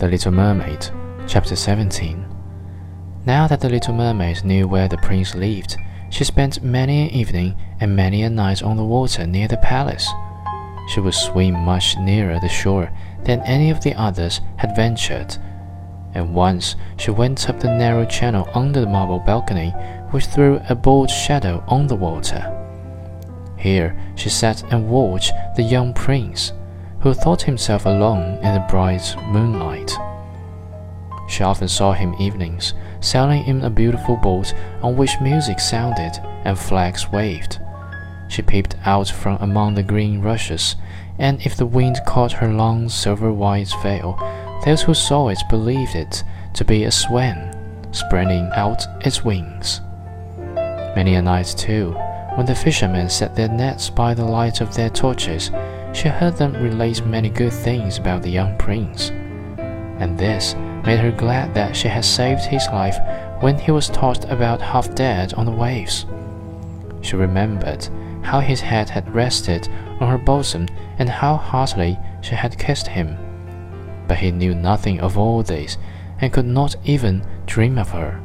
The Little Mermaid, Chapter 17. Now that the little mermaid knew where the prince lived, she spent many an evening and many a night on the water near the palace. She would swim much nearer the shore than any of the others had ventured, and once she went up the narrow channel under the marble balcony, which threw a bold shadow on the water. Here she sat and watched the young prince who thought himself alone in the bright moonlight. She often saw him evenings, sailing in a beautiful boat on which music sounded and flags waved. She peeped out from among the green rushes, and if the wind caught her long silver white veil, those who saw it believed it to be a swan spreading out its wings. Many a night, too, when the fishermen set their nets by the light of their torches, she heard them relate many good things about the young prince, and this made her glad that she had saved his life when he was tossed about half dead on the waves. She remembered how his head had rested on her bosom and how heartily she had kissed him. But he knew nothing of all this and could not even dream of her.